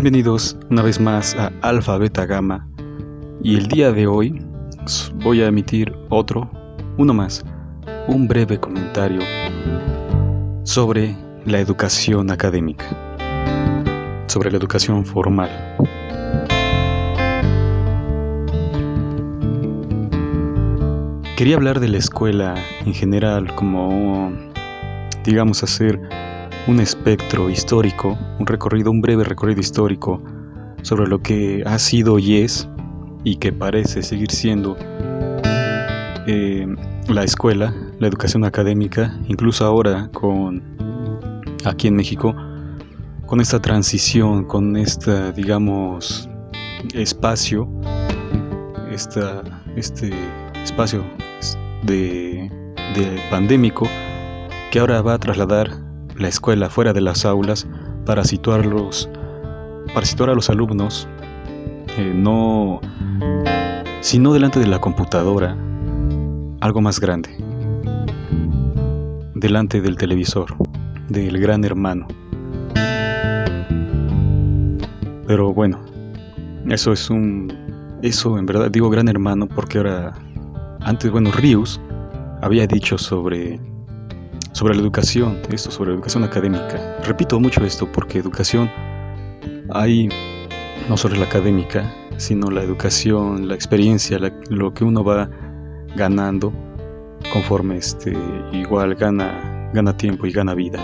Bienvenidos una vez más a Alfa Beta Gamma y el día de hoy voy a emitir otro, uno más, un breve comentario sobre la educación académica, sobre la educación formal. Quería hablar de la escuela en general como, digamos, hacer un espectro histórico, un recorrido, un breve recorrido histórico sobre lo que ha sido y es y que parece seguir siendo eh, la escuela, la educación académica, incluso ahora con aquí en México, con esta transición, con este, digamos, espacio, esta, este espacio de, de pandémico que ahora va a trasladar la escuela fuera de las aulas para situarlos, para situar a los alumnos, eh, no, sino delante de la computadora, algo más grande, delante del televisor, del gran hermano. Pero bueno, eso es un, eso en verdad digo gran hermano porque ahora, antes, bueno, Rius había dicho sobre sobre la educación, esto, sobre la educación académica. Repito mucho esto porque educación hay no solo la académica, sino la educación, la experiencia, lo que uno va ganando conforme este igual gana gana tiempo y gana vida.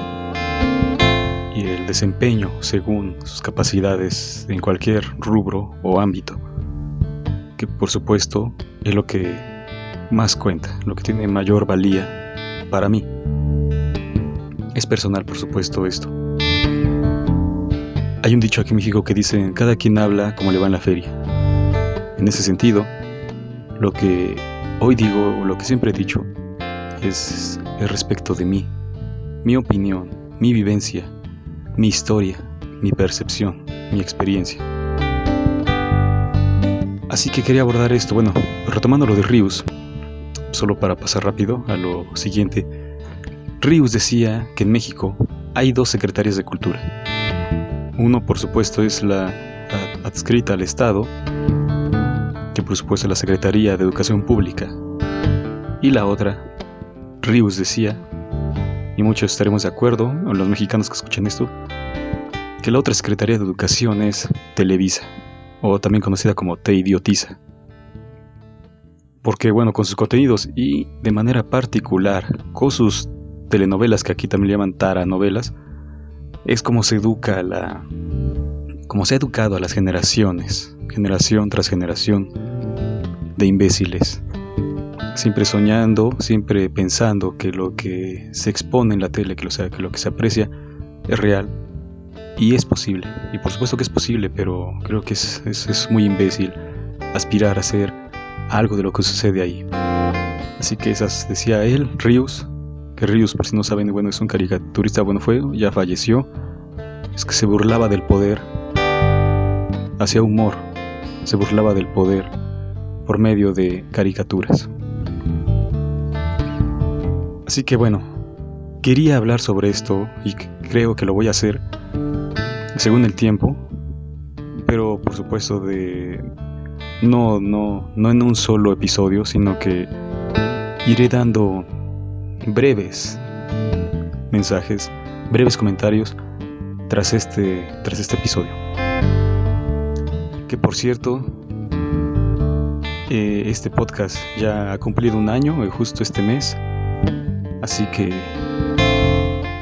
Y el desempeño según sus capacidades en cualquier rubro o ámbito, que por supuesto es lo que más cuenta, lo que tiene mayor valía para mí. Es personal, por supuesto, esto. Hay un dicho aquí en México que dice, cada quien habla como le va en la feria. En ese sentido, lo que hoy digo, o lo que siempre he dicho, es el respecto de mí, mi opinión, mi vivencia, mi historia, mi percepción, mi experiencia. Así que quería abordar esto, bueno, retomando lo de Rius, solo para pasar rápido a lo siguiente. Rius decía que en México hay dos secretarias de cultura. Uno, por supuesto, es la adscrita al Estado, que por supuesto es la Secretaría de Educación Pública. Y la otra, Rius decía, y muchos estaremos de acuerdo, los mexicanos que escuchan esto, que la otra Secretaría de Educación es Televisa, o también conocida como Te Idiotiza. Porque bueno, con sus contenidos y de manera particular con sus telenovelas que aquí también llaman taranovelas, es como se educa a la como se ha educado a las generaciones, generación tras generación de imbéciles, siempre soñando, siempre pensando que lo que se expone en la tele, que lo, que lo que se aprecia es real y es posible. Y por supuesto que es posible, pero creo que es, es, es muy imbécil aspirar a ser algo de lo que sucede ahí. Así que esas decía él, Rius, que Rius, por si no saben, bueno, es un caricaturista, bueno, fue, ya falleció, es que se burlaba del poder, hacía humor, se burlaba del poder por medio de caricaturas. Así que bueno, quería hablar sobre esto y creo que lo voy a hacer según el tiempo, pero por supuesto de no no no en un solo episodio, sino que iré dando breves mensajes, breves comentarios tras este, tras este episodio. Que por cierto, eh, este podcast ya ha cumplido un año, eh, justo este mes, así que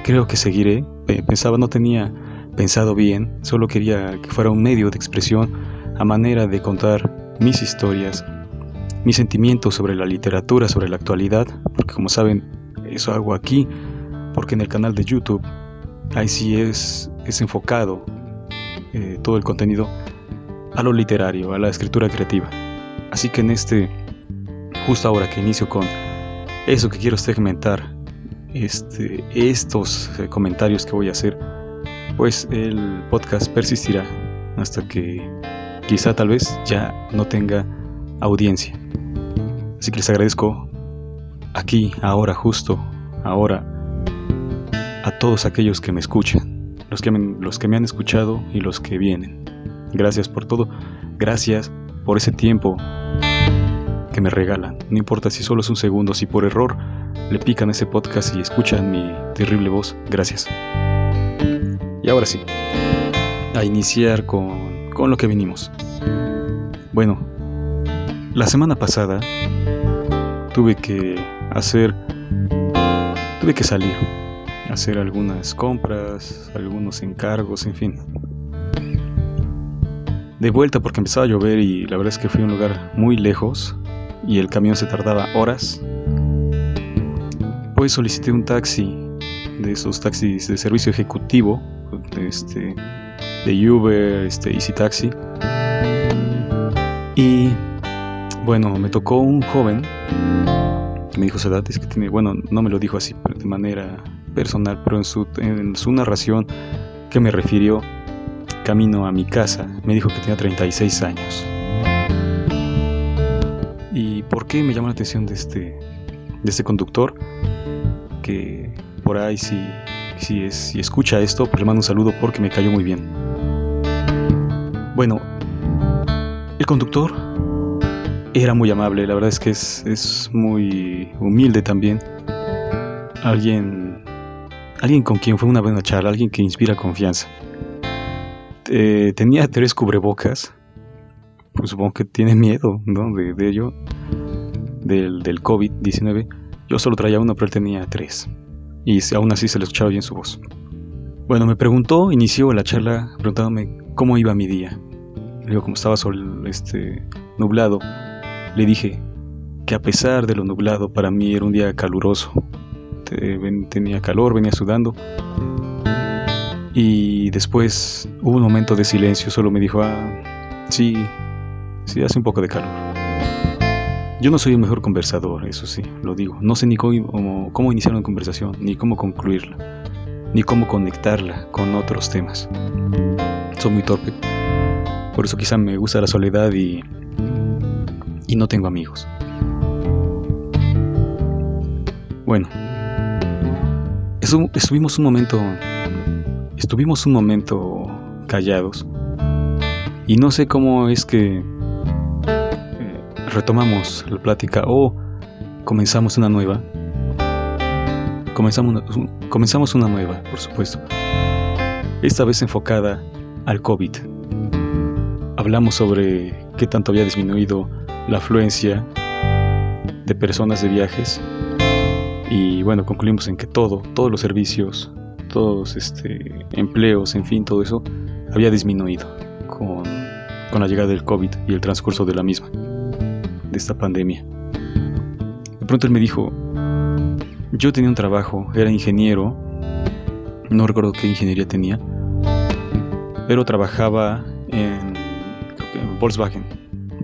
creo que seguiré. Pensaba, no tenía pensado bien, solo quería que fuera un medio de expresión a manera de contar mis historias, mis sentimientos sobre la literatura, sobre la actualidad, porque como saben, eso hago aquí, porque en el canal de YouTube, ahí sí es, es enfocado eh, todo el contenido a lo literario, a la escritura creativa. Así que en este, justo ahora que inicio con eso que quiero segmentar, este, estos eh, comentarios que voy a hacer, pues el podcast persistirá hasta que quizá tal vez ya no tenga audiencia. Así que les agradezco aquí, ahora, justo, ahora, a todos aquellos que me escuchan. los que, me, los que me han escuchado y los que vienen. Gracias por todo. Gracias por ese tiempo que me regalan. No importa si solo es un segundo, si por error le pican ese podcast y escuchan mi terrible voz. Gracias. Y ahora sí, a iniciar con, con lo que vinimos. Bueno, la semana pasada tuve que hacer, tuve que salir, hacer algunas compras, algunos encargos, en fin. De vuelta porque empezaba a llover y la verdad es que fui a un lugar muy lejos y el camión se tardaba horas. Pues solicité un taxi, de esos taxis de servicio ejecutivo, este, de Uber, este, Easy Taxi. Y bueno, me tocó un joven me dijo edad es que tiene, bueno, no me lo dijo así de manera personal, pero en su, en su narración que me refirió camino a mi casa, me dijo que tenía 36 años. ¿Y por qué me llama la atención de este, de este conductor? Que por ahí si, si, es, si escucha esto, pues le mando un saludo porque me cayó muy bien. Bueno, el conductor era muy amable, la verdad es que es, es muy humilde también. Alguien, alguien con quien fue una buena charla, alguien que inspira confianza. Eh, tenía tres cubrebocas, pues supongo que tiene miedo ¿no? de, de ello, del, del COVID-19. Yo solo traía uno, pero él tenía tres. Y aún así se le escuchaba bien su voz. Bueno, me preguntó, inició la charla preguntándome cómo iba mi día. Digo, como estaba sol, este, nublado, le dije que a pesar de lo nublado, para mí era un día caluroso. Tenía calor, venía sudando. Y después hubo un momento de silencio, solo me dijo, ah, sí, sí, hace un poco de calor. Yo no soy el mejor conversador, eso sí, lo digo. No sé ni cómo, cómo iniciar una conversación, ni cómo concluirla, ni cómo conectarla con otros temas. Soy muy torpe. Por eso quizá me gusta la soledad y y no tengo amigos. Bueno, estuvimos un momento, estuvimos un momento callados y no sé cómo es que eh, retomamos la plática o comenzamos una nueva. Comenzamos comenzamos una nueva, por supuesto. Esta vez enfocada al COVID. Hablamos sobre qué tanto había disminuido la afluencia de personas de viajes y bueno, concluimos en que todo, todos los servicios, todos este, empleos, en fin, todo eso había disminuido con, con la llegada del COVID y el transcurso de la misma, de esta pandemia. De pronto él me dijo, yo tenía un trabajo, era ingeniero, no recuerdo qué ingeniería tenía, pero trabajaba en, en Volkswagen,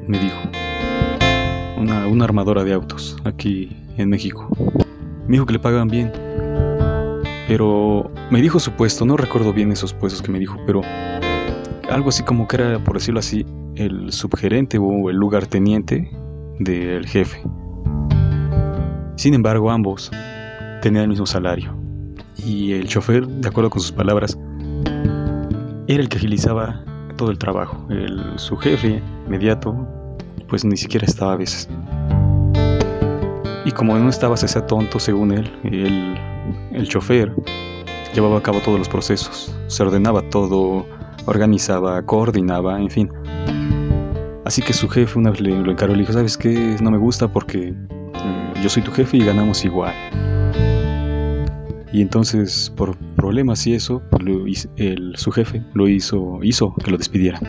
me dijo una, armadora de autos aquí en México. Me dijo que le pagaban bien. Pero me dijo su puesto, no recuerdo bien esos puestos que me dijo, pero algo así como que era, por decirlo así, el subgerente o el lugarteniente del jefe. Sin embargo, ambos tenían el mismo salario. Y el chofer, de acuerdo con sus palabras, era el que agilizaba todo el trabajo. El, su jefe inmediato pues ni siquiera estaba a veces. Y como no estaba ese tonto, según él, el, el chofer llevaba a cabo todos los procesos, se ordenaba todo, organizaba, coordinaba, en fin. Así que su jefe una vez le, lo encaró y le dijo, ¿sabes qué? No me gusta porque eh, yo soy tu jefe y ganamos igual. Y entonces, por problemas y eso, el, su jefe lo hizo, hizo que lo despidiera.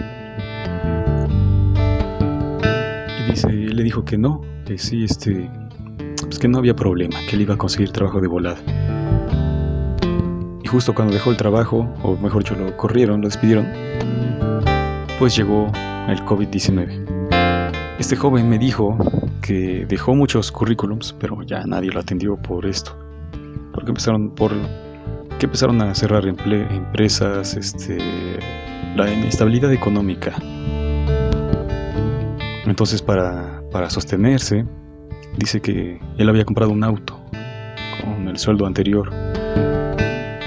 Él le dijo que no, que sí, este, pues que no había problema, que él iba a conseguir trabajo de volada. Y justo cuando dejó el trabajo, o mejor dicho, lo corrieron, lo despidieron, pues llegó el COVID-19. Este joven me dijo que dejó muchos currículums, pero ya nadie lo atendió por esto. Porque empezaron por que empezaron a cerrar empresas, este, la inestabilidad económica entonces para, sostenerse, dice que él había comprado un auto con el sueldo anterior.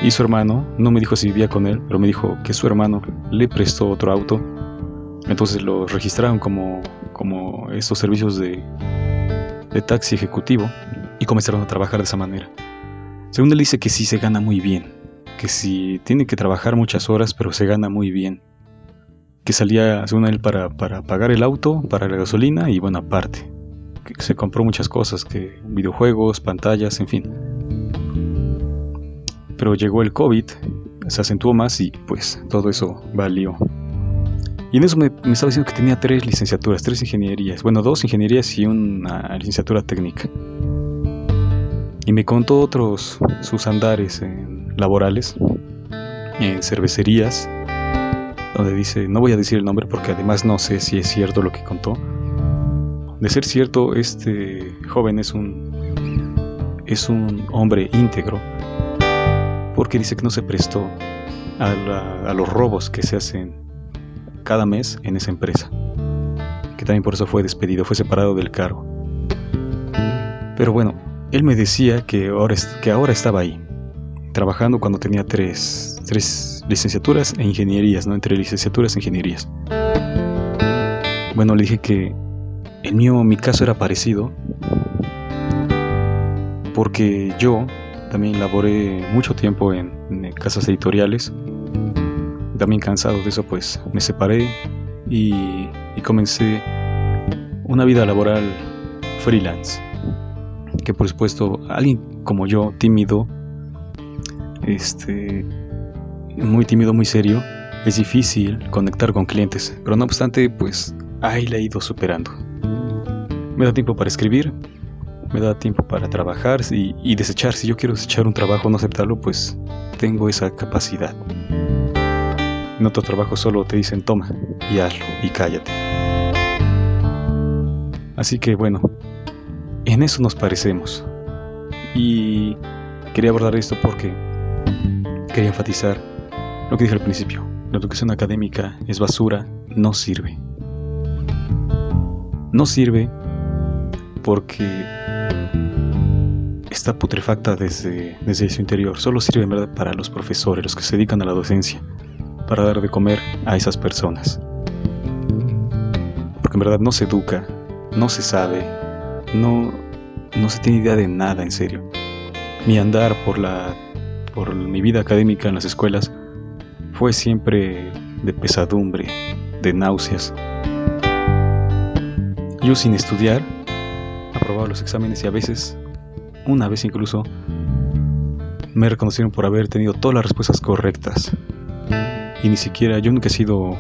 y su hermano, no me dijo si vivía con él, pero me dijo que su hermano le prestó otro auto. Entonces lo registraron como, como estos servicios de, de taxi ejecutivo y comenzaron a trabajar de esa manera. Según él dice que sí se gana muy bien, que sí tiene que trabajar muchas horas, pero se gana muy bien. Que salía, según él, para, para pagar el auto, para la gasolina y bueno, aparte. Que se compró muchas cosas, que videojuegos, pantallas, en fin pero llegó el COVID, se acentuó más y pues todo eso valió. Y en eso me, estaba diciendo que tenía tres licenciaturas, tres ingenierías, bueno, dos ingenierías y una licenciatura técnica. Y me contó otros sus andares laborales, en cervecerías, donde dice, no voy a decir el nombre porque además no sé si es cierto lo que contó. De ser cierto, este joven es un, es un hombre íntegro porque dice que no se prestó a, los robos que se hacen cada mes en esa empresa, que también por eso fue despedido, fue separado del cargo. Pero bueno, él me decía que ahora, que ahora estaba ahí, trabajando cuando tenía tres, tres licenciaturas e ingenierías, ¿no? Entre licenciaturas e ingenierías. Bueno, le dije que el mío, mi caso era parecido, porque yo también laboré mucho tiempo en, casas editoriales. También cansado de eso, pues me separé y, comencé una vida laboral freelance. Que por supuesto, alguien como yo, tímido, este, muy tímido, muy serio, es difícil conectar con clientes. Pero no obstante, pues ahí la he ido superando. Me da tiempo para escribir, me da tiempo para trabajar y, desechar. Si yo quiero desechar un trabajo, no aceptarlo, pues tengo esa capacidad. En otro trabajo solo te dicen toma y hazlo y cállate. Así que bueno, en eso nos parecemos. Y quería abordar esto porque quería enfatizar lo que dije al principio. La educación académica es basura, no sirve. No sirve porque está putrefacta desde, desde su interior. Solo sirve en verdad para los profesores, los que se dedican a la docencia, para dar de comer a esas personas. Porque en verdad no se educa, no se sabe, no, no se tiene idea de nada en serio. Mi andar por, la, por mi vida académica en las escuelas fue siempre de pesadumbre, de náuseas. Yo sin estudiar, aprobaba los exámenes y a veces una vez incluso me reconocieron por haber tenido todas las respuestas correctas. Y ni siquiera, yo nunca he sido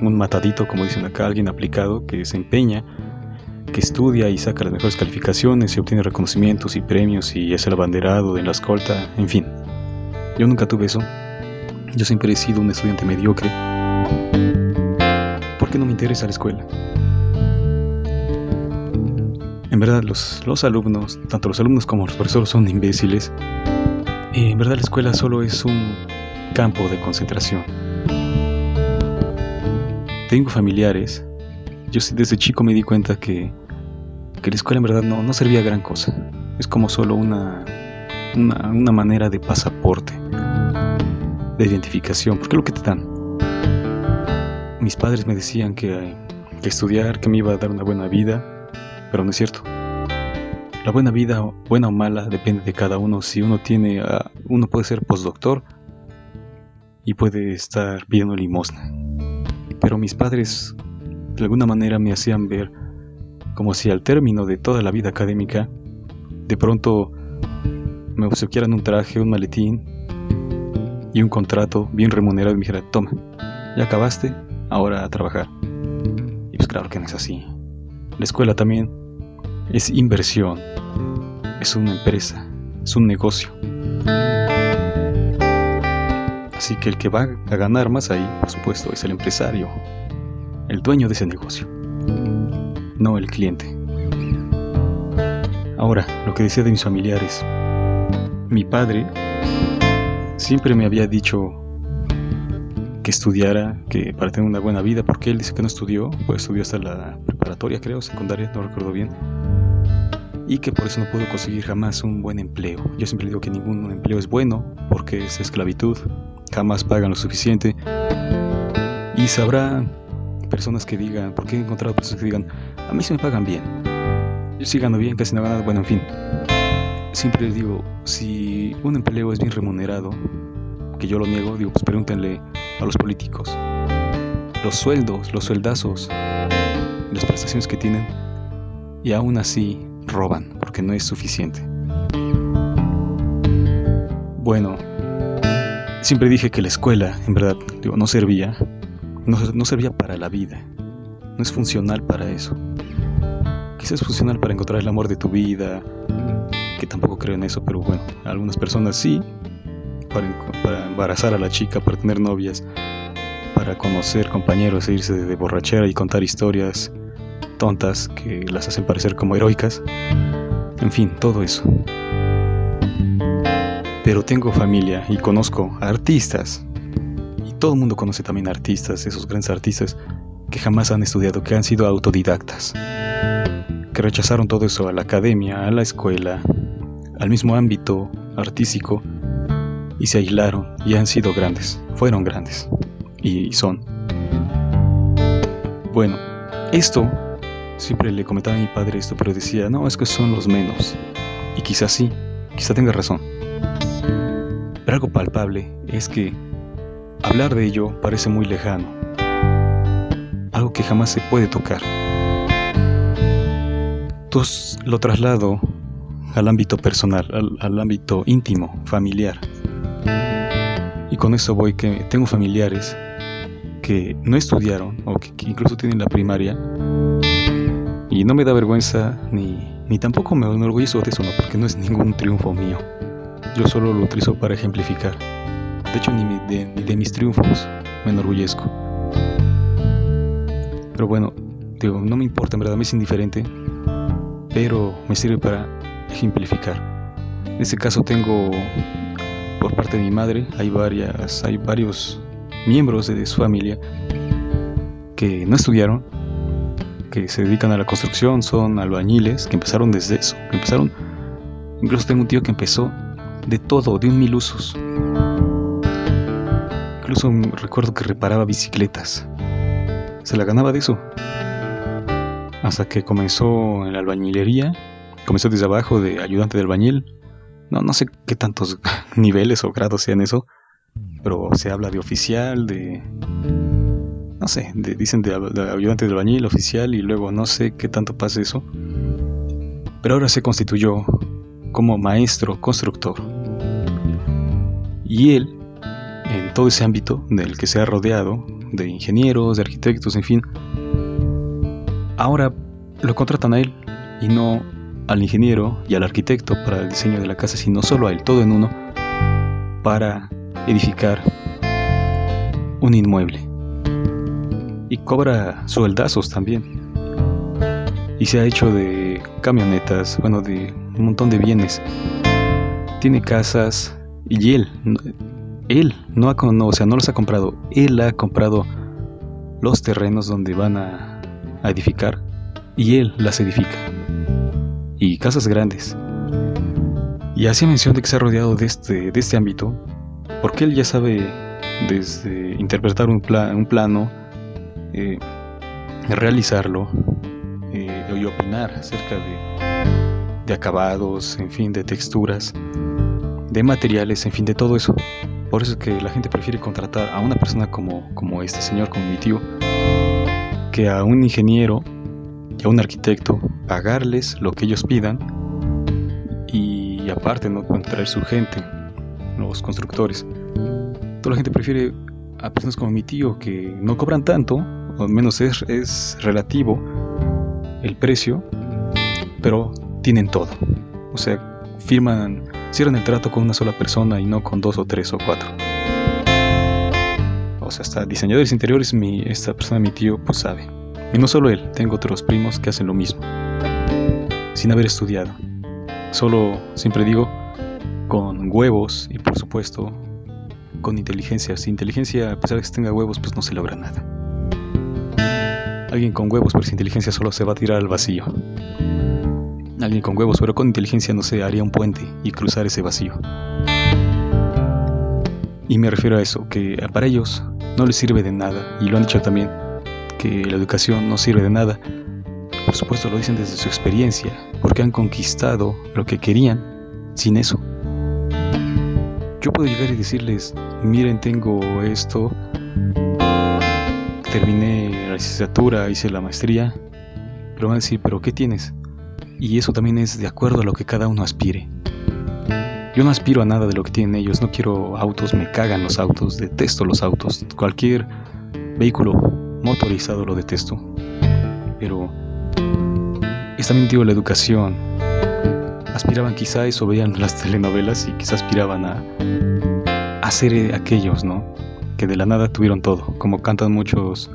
un matadito, como dicen acá, alguien aplicado que se empeña, que estudia y saca las mejores calificaciones y obtiene reconocimientos y premios y es el abanderado de la escolta, en fin. Yo nunca tuve eso. Yo siempre he sido un estudiante mediocre. ¿Por qué no me interesa la escuela? En verdad, los, los alumnos, tanto los alumnos como los profesores, son imbéciles. Y en verdad, la escuela solo es un campo de concentración. Tengo familiares. Yo desde chico me di cuenta que, que la escuela en verdad no, no servía gran cosa. Es como solo una, una manera de pasaporte, de identificación, porque es lo que te dan. Mis padres me decían que, estudiar, que me iba a dar una buena vida, pero no es cierto. La buena vida, buena o mala, depende de cada uno. Si uno tiene, uno puede ser postdoctor y puede estar pidiendo limosna. Pero mis padres, de alguna manera, me hacían ver como si al término de toda la vida académica, de pronto me obsequiaran un traje, un maletín y un contrato bien remunerado y me dijera, toma, ya acabaste, ahora a trabajar. Y pues claro que no es así. La escuela también es inversión, es una empresa, es un negocio. Así que el que va a ganar más ahí, por supuesto, es el empresario, el dueño de ese negocio, no el cliente. Ahora, lo que decía de mis familiares. Mi padre siempre me había dicho que estudiara, que para tener una buena vida, porque él dice que no estudió, pues estudió hasta la preparatoria, creo, secundaria, no recuerdo bien y que por eso no pudo conseguir jamás un buen empleo. Yo siempre digo que ningún empleo es bueno porque es esclavitud, jamás pagan lo suficiente y sabrá personas que digan, porque he encontrado personas que digan, a mí se me pagan bien, yo sí gano bien, casi no gano, bueno, en fin. Siempre digo, si un empleo es bien remunerado, que yo lo niego, digo, pues pregúntenle a los políticos. Los sueldos, los sueldazos, las prestaciones que tienen, y aún así roban, porque no es suficiente. Bueno, siempre dije que la escuela, en verdad, digo, no servía, no, no servía para la vida, no es funcional para eso. Quizás es funcional para encontrar el amor de tu vida, tampoco creo en eso, pero bueno, algunas personas sí, para, para embarazar a la chica, para tener novias, para conocer compañeros e irse de borrachera y contar historias tontas que las hacen parecer como heroicas. En fin, todo eso. Pero tengo familia y conozco artistas. Y todo el mundo conoce también artistas, esos grandes artistas que jamás han estudiado, que han sido autodidactas. Que rechazaron todo eso a la academia, a la escuela, al mismo ámbito artístico y se aislaron y han sido grandes, fueron grandes y son. Bueno, esto Siempre le comentaba a mi padre esto, pero decía, no, es que son los menos. Y quizás sí, quizá tenga razón. Pero algo palpable es que hablar de ello parece muy lejano. Algo que jamás se puede tocar. Entonces lo traslado al ámbito personal, al, ámbito íntimo, familiar. Y con eso voy que tengo familiares que no estudiaron o que incluso tienen la primaria y no me da vergüenza ni, ni tampoco me enorgullezco de eso, no, porque no es ningún triunfo mío. Yo solo lo utilizo para ejemplificar. De hecho, ni de, ni de mis triunfos me enorgullezco. Pero bueno, digo, no me importa, en verdad, me es indiferente, pero me sirve para ejemplificar. En este caso tengo, por parte de mi madre, hay varias, hay varios miembros de su familia que no estudiaron, que se dedican a la construcción, son albañiles, que empezaron desde eso, que empezaron, incluso tengo un tío que empezó de todo, de un mil usos. Incluso recuerdo que reparaba bicicletas. Se la ganaba de eso. Hasta que comenzó en la albañilería, comenzó desde abajo de ayudante de albañil. No, no sé qué tantos niveles o grados sean eso, pero se habla de oficial, de no sé, dicen de, ayudante del bañil oficial y luego no sé qué tanto pasa eso. Pero ahora se constituyó como maestro constructor. Y él, en todo ese ámbito del que se ha rodeado, de ingenieros, de arquitectos, en fin, ahora lo contratan a él y no al ingeniero y al arquitecto para el diseño de la casa, sino solo a él, todo en uno, para edificar un inmueble y cobra sueldazos también. Y se ha hecho de camionetas, bueno, de un montón de bienes. Tiene casas y él, él no, ha, no, o sea, no los ha comprado, él ha comprado los terrenos donde van a, a edificar y él las edifica. Y casas grandes. Y hacía mención de que se ha rodeado de este, de este ámbito, porque él ya sabe desde interpretar un, un plano, eh, realizarlo eh, y opinar acerca de, de acabados, en fin, de texturas, de materiales, en fin, de todo eso. Por eso es que la gente prefiere contratar a una persona como, como este señor, como mi tío, que a un ingeniero y a un arquitecto, pagarles lo que ellos pidan y aparte no traer su gente, los constructores. Toda la gente prefiere a personas como mi tío que no cobran tanto al menos es, es relativo el precio, pero tienen todo. O sea, firman, cierran el trato con una sola persona y no con dos o tres o cuatro. O sea, hasta diseñadores interiores, mi, esta persona, mi tío, pues sabe. Y no solo él, tengo otros primos que hacen lo mismo, sin haber estudiado. Solo, siempre digo, con huevos y por supuesto con inteligencia. Sin inteligencia, a pesar de que tenga huevos, pues no se logra nada. Alguien con huevos pero sin inteligencia solo se va a tirar al vacío. alguien con huevos, pero con inteligencia, no sé, haría un puente y cruzar ese vacío. Y me refiero a eso, que para ellos no les sirve de nada, y lo han dicho también, que la educación no sirve de nada. Por supuesto lo dicen desde su experiencia, porque han conquistado lo que querían sin eso. Yo puedo llegar y decirles, miren, tengo esto, terminé la licenciatura, hice la maestría, pero van a decir, pero ¿qué tienes? Y eso también es de acuerdo a lo que cada uno aspire. Yo no aspiro a nada de lo que tienen ellos, no quiero autos, me cagan los autos, detesto los autos, cualquier vehículo motorizado lo detesto. Pero es también digo la educación. Aspiraban quizá a eso, veían las telenovelas y quizá aspiraban a, a ser aquellos, ¿no? Que de la nada tuvieron todo, como cantan muchos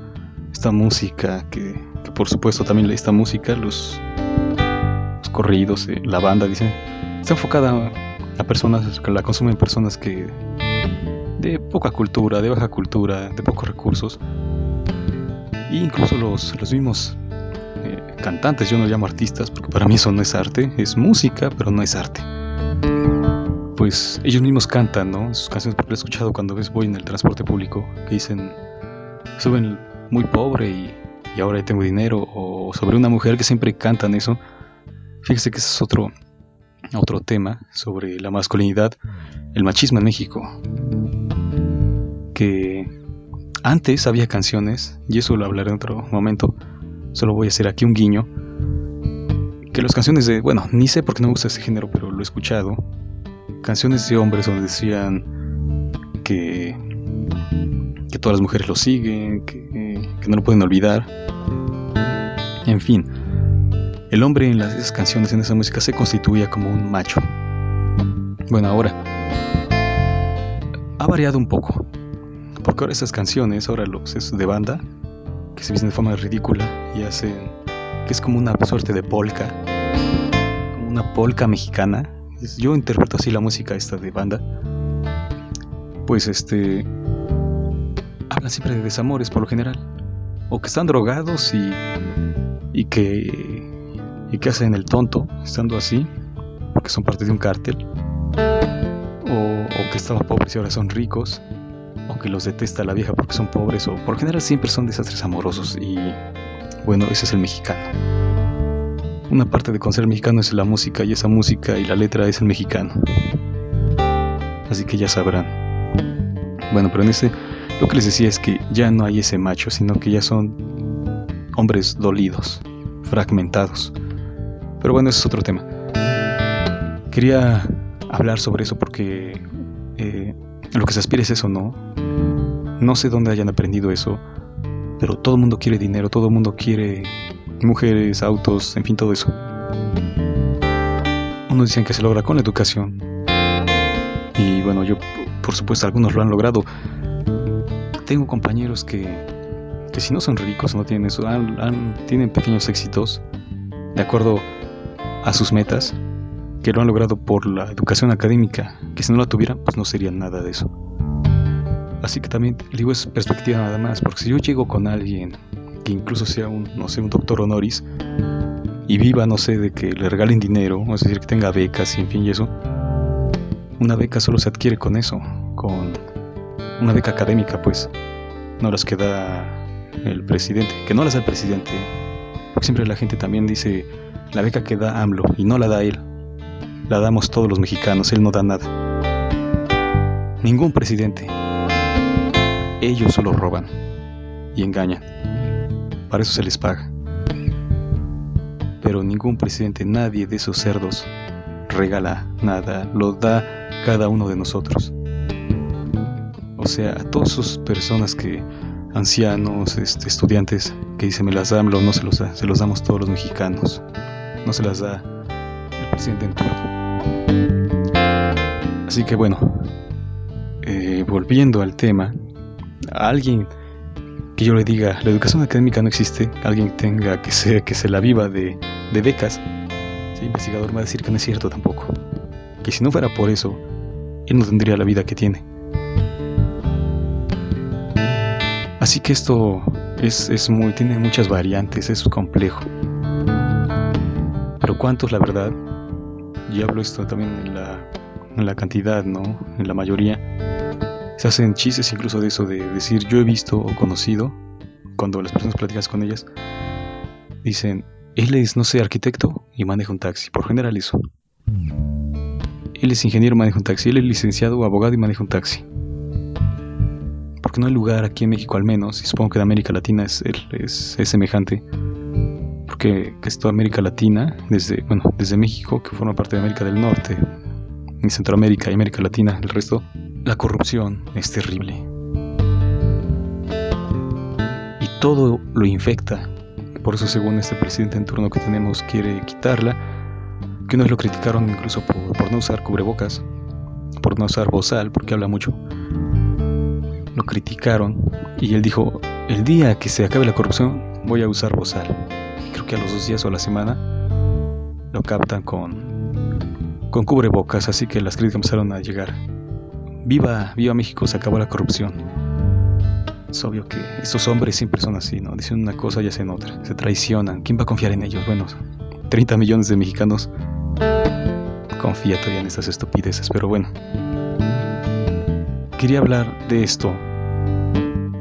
esta música, que, por supuesto también esta música, los, los corridos, la banda, dicen, está enfocada a personas que la consumen personas que de poca cultura, de baja cultura, de pocos recursos. E incluso los, los mismos eh, cantantes, yo no llamo artistas, porque para mí eso no es arte, es música, pero no es arte. Pues ellos mismos cantan, ¿no? Sus canciones, porque lo he escuchado cuando ves voy en el transporte público, que dicen, suben muy pobre y, y ahora tengo dinero, o sobre una mujer que siempre cantan eso. Fíjese que ese es otro, otro tema sobre la masculinidad, el machismo en México. Que antes había canciones, y eso lo hablaré en otro momento, solo voy a hacer aquí un guiño, que las canciones de, bueno, ni sé por qué no me gusta ese género, pero lo he escuchado, canciones de hombres donde decían que, que todas las mujeres lo siguen, que, que no lo pueden olvidar, en fin, el hombre en las canciones, en esa música, se constituía como un macho. Bueno, ahora ha variado un poco, porque ahora esas canciones, ahora los es de banda, que se visten de forma ridícula y hacen que es como una suerte de polka, como una polka mexicana. Yo interpreto así la música esta de banda. Pues este hablan siempre de desamores por lo general, o que están drogados y y que y que hacen el tonto estando así, porque son parte de un cártel, o, que estaban pobres y ahora son ricos, o que los detesta la vieja porque son pobres, o por general siempre son desastres amorosos, y bueno, ese es el mexicano. Una parte de conocer mexicano es la música, y esa música y la letra es el mexicano. Así que ya sabrán. Bueno, pero en este, lo que les decía es que ya no hay ese macho, sino que ya son hombres dolidos, fragmentados. Pero bueno, ese es otro tema. Quería hablar sobre eso porque lo que se aspira es eso, ¿no? No sé dónde hayan aprendido eso, pero todo el mundo quiere dinero, todo el mundo quiere mujeres, autos, en fin, todo eso. Unos dicen que se logra con la educación. Y bueno, yo, por supuesto, algunos lo han logrado. Tengo compañeros que, que si no son ricos, no tienen eso, tienen pequeños éxitos, de acuerdo a sus metas, que lo han logrado por la educación académica, que si no la tuvieran, pues no sería nada de eso. Así que también digo es perspectiva nada más, porque si yo llego con alguien que incluso sea un, no sé, un doctor honoris y viva, no sé, de que le regalen dinero, es decir, que tenga becas y en fin y eso, una beca solo se adquiere con eso, con una beca académica, pues, no las que da el presidente, que no las da el presidente, porque siempre la gente también dice, la beca que da AMLO y no la da él, la damos todos los mexicanos, él no da nada. Ningún presidente. Ellos solo roban y engañan. Para eso se les paga. Pero ningún presidente, nadie de esos cerdos regala nada, lo da cada uno de nosotros. O sea, a todas esas personas que, ancianos, este, estudiantes, que dicen me las AMLO, no se los da, se los damos todos los mexicanos no se las da el presidente en turno. Así que bueno, eh, volviendo al tema, a alguien que yo le diga, la educación académica no existe, alguien tenga que se, que se la viva de, becas, el investigador va a decir que no es cierto tampoco. Que si no fuera por eso, él no tendría la vida que tiene. Así que esto es, es muy, tiene muchas variantes, es complejo pero ¿cuántos, la verdad? Y hablo esto también en la, en la cantidad, ¿no? En la mayoría. Se hacen chistes incluso de eso, de decir yo he visto o conocido, cuando las personas platicas con ellas, dicen, él es, no sé, arquitecto y maneja un taxi, por general eso. Él es ingeniero y maneja un taxi, él es licenciado abogado y maneja un taxi. Porque no hay lugar aquí en México al menos, y supongo que en América Latina es, es, es semejante, porque es toda América Latina, desde, bueno, desde México, que forma parte de América del Norte, y Centroamérica y América Latina, el resto, la corrupción es terrible. Y todo lo infecta. Por eso, según este presidente en turno que tenemos, quiere quitarla. Que unos lo criticaron incluso por, por no usar cubrebocas, por no usar bozal, porque habla mucho. Lo criticaron y él dijo, el día que se acabe la corrupción voy a usar bozal. Creo que a los dos días o a la semana lo captan con con cubrebocas, así que las críticas empezaron a llegar. Viva, viva México, se acabó la corrupción. Es obvio que estos hombres siempre son así, ¿no? Dicen una cosa y hacen otra. Se traicionan. ¿Quién va a confiar en ellos? Bueno, 30 millones de mexicanos confía todavía en estas estupideces, pero bueno. Quería hablar de esto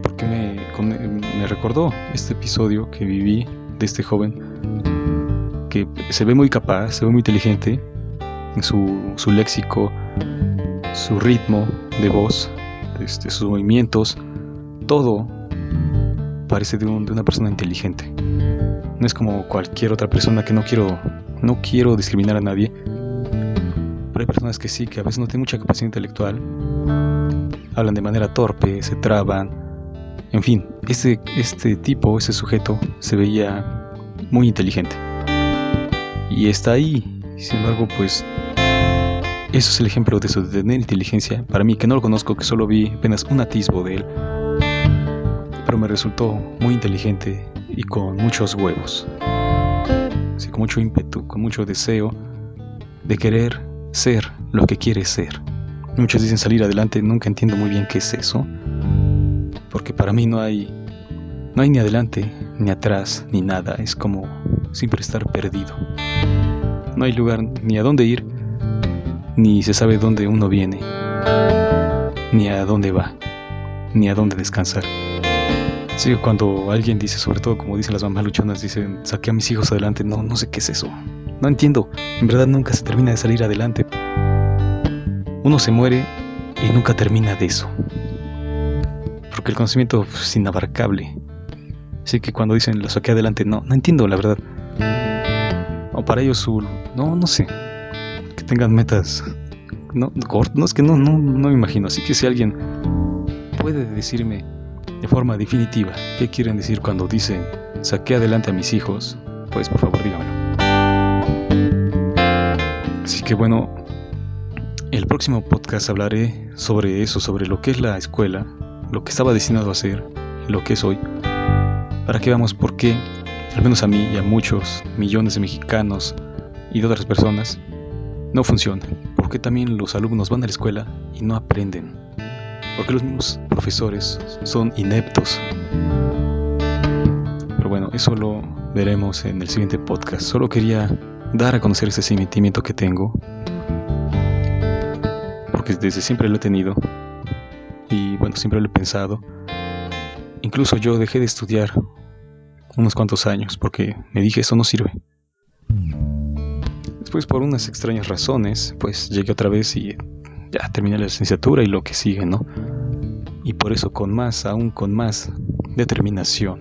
porque me, me recordó este episodio que viví de este joven que se ve muy capaz, se ve muy inteligente, su, su léxico, su ritmo de voz, este, sus movimientos, todo parece de, una persona inteligente. No es como cualquier otra persona que no quiero, no quiero discriminar a nadie, pero hay personas que sí, que a veces no tienen mucha capacidad intelectual, hablan de manera torpe, se traban, en fin, este, este tipo, ese sujeto se veía muy inteligente. Y está ahí, sin embargo, pues eso es el ejemplo de de tener inteligencia. Para mí, que no lo conozco, que solo vi apenas un atisbo de él, pero me resultó muy inteligente y con muchos huevos. Así, con mucho ímpetu, con mucho deseo de querer ser lo que quiere ser. Muchos dicen salir adelante, nunca entiendo muy bien qué es eso, porque para mí no hay, no hay ni adelante, ni atrás, ni nada. Es como siempre estar perdido. No hay lugar ni a dónde ir, ni se sabe dónde uno viene, ni a dónde va, ni a dónde descansar. Sí, cuando alguien dice, sobre todo como dicen las mamás luchonas, dicen, saqué a mis hijos adelante, no, no sé qué es eso. No entiendo, en verdad nunca se termina de salir adelante. Uno se muere y nunca termina de eso. Porque el conocimiento es inabarcable. Así que cuando dicen, lo saqué adelante, no, no entiendo la verdad. O para ellos su no, no sé. Que tengan metas. No, no es que no, no, no me imagino. Así que si alguien puede decirme de forma definitiva qué quieren decir cuando dicen saqué adelante a mis hijos, pues por favor dígamelo. Así que bueno, el próximo podcast hablaré sobre eso, sobre lo que es la escuela, lo que estaba destinado a ser, lo que es hoy, para que veamos por qué, al menos a mí y a muchos millones de mexicanos, y de otras personas no funcionan, porque también los alumnos van a la escuela y no aprenden, porque los mismos profesores son ineptos. Pero bueno, eso lo veremos en el siguiente podcast. Solo quería dar a conocer ese sentimiento que tengo, porque desde siempre lo he tenido y bueno, siempre lo he pensado. Incluso yo dejé de estudiar unos cuantos años porque me dije eso no sirve. Después por unas extrañas razones, pues llegué otra vez y ya terminé la licenciatura y lo que sigue, ¿no? Y por eso con más, aún con más determinación,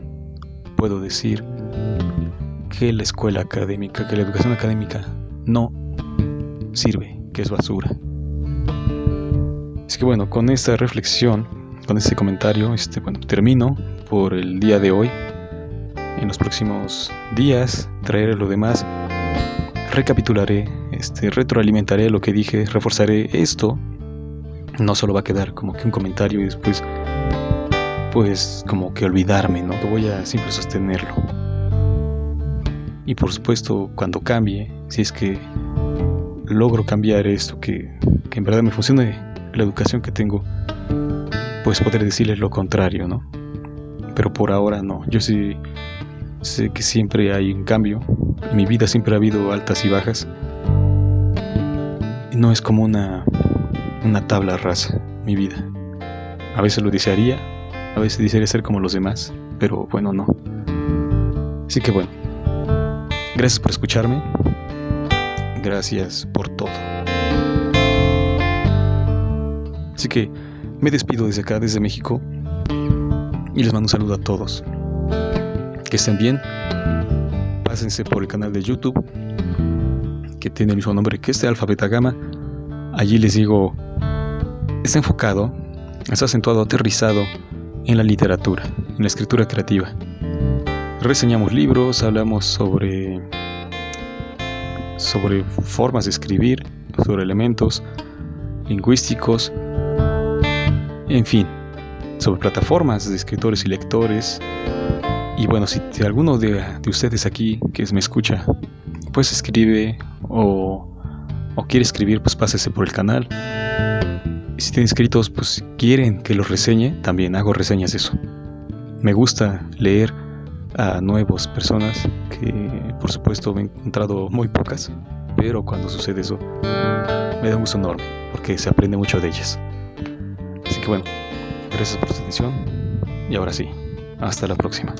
puedo decir que la escuela académica, que la educación académica no sirve, que es basura. Es que bueno, con esta reflexión, con este comentario, este, bueno, termino por el día de hoy. En los próximos días traeré lo demás recapitularé, este, retroalimentaré lo que dije, reforzaré esto. No solo va a quedar como que un comentario y después, pues, como que olvidarme, ¿no? Que voy a siempre sostenerlo. Y por supuesto, cuando cambie, si es que logro cambiar esto, que, que en verdad me funcione la educación que tengo, pues poder decirles lo contrario, ¿no? Pero por ahora no. Yo sí sé que siempre hay un cambio, En mi vida siempre ha habido altas y bajas. No es como una, una tabla rasa, mi vida. A veces lo desearía, a veces desearía ser como los demás, pero bueno, no. Así que bueno, gracias por escucharme. Gracias por todo. Así que me despido desde acá, desde México, y les mando un saludo a todos. Que estén bien. Pásense por el canal de YouTube, que tiene el mismo nombre que este Alfabeta Gama. Allí les digo, está enfocado, está acentuado, aterrizado en la literatura, en la escritura creativa. Reseñamos libros, hablamos sobre sobre formas de escribir, sobre elementos lingüísticos, en fin, sobre plataformas de escritores y lectores. Y bueno, si, alguno de, ustedes aquí que me escucha, pues escribe o, o quiere escribir, pues pásese por el canal. Y si tienen escritos, pues quieren que los reseñe, también hago reseñas de eso. Me gusta leer a nuevas personas que por supuesto me he encontrado muy pocas, pero cuando sucede eso me da un gusto enorme porque se aprende mucho de ellas. Así que bueno, gracias por su atención y ahora sí, hasta la próxima.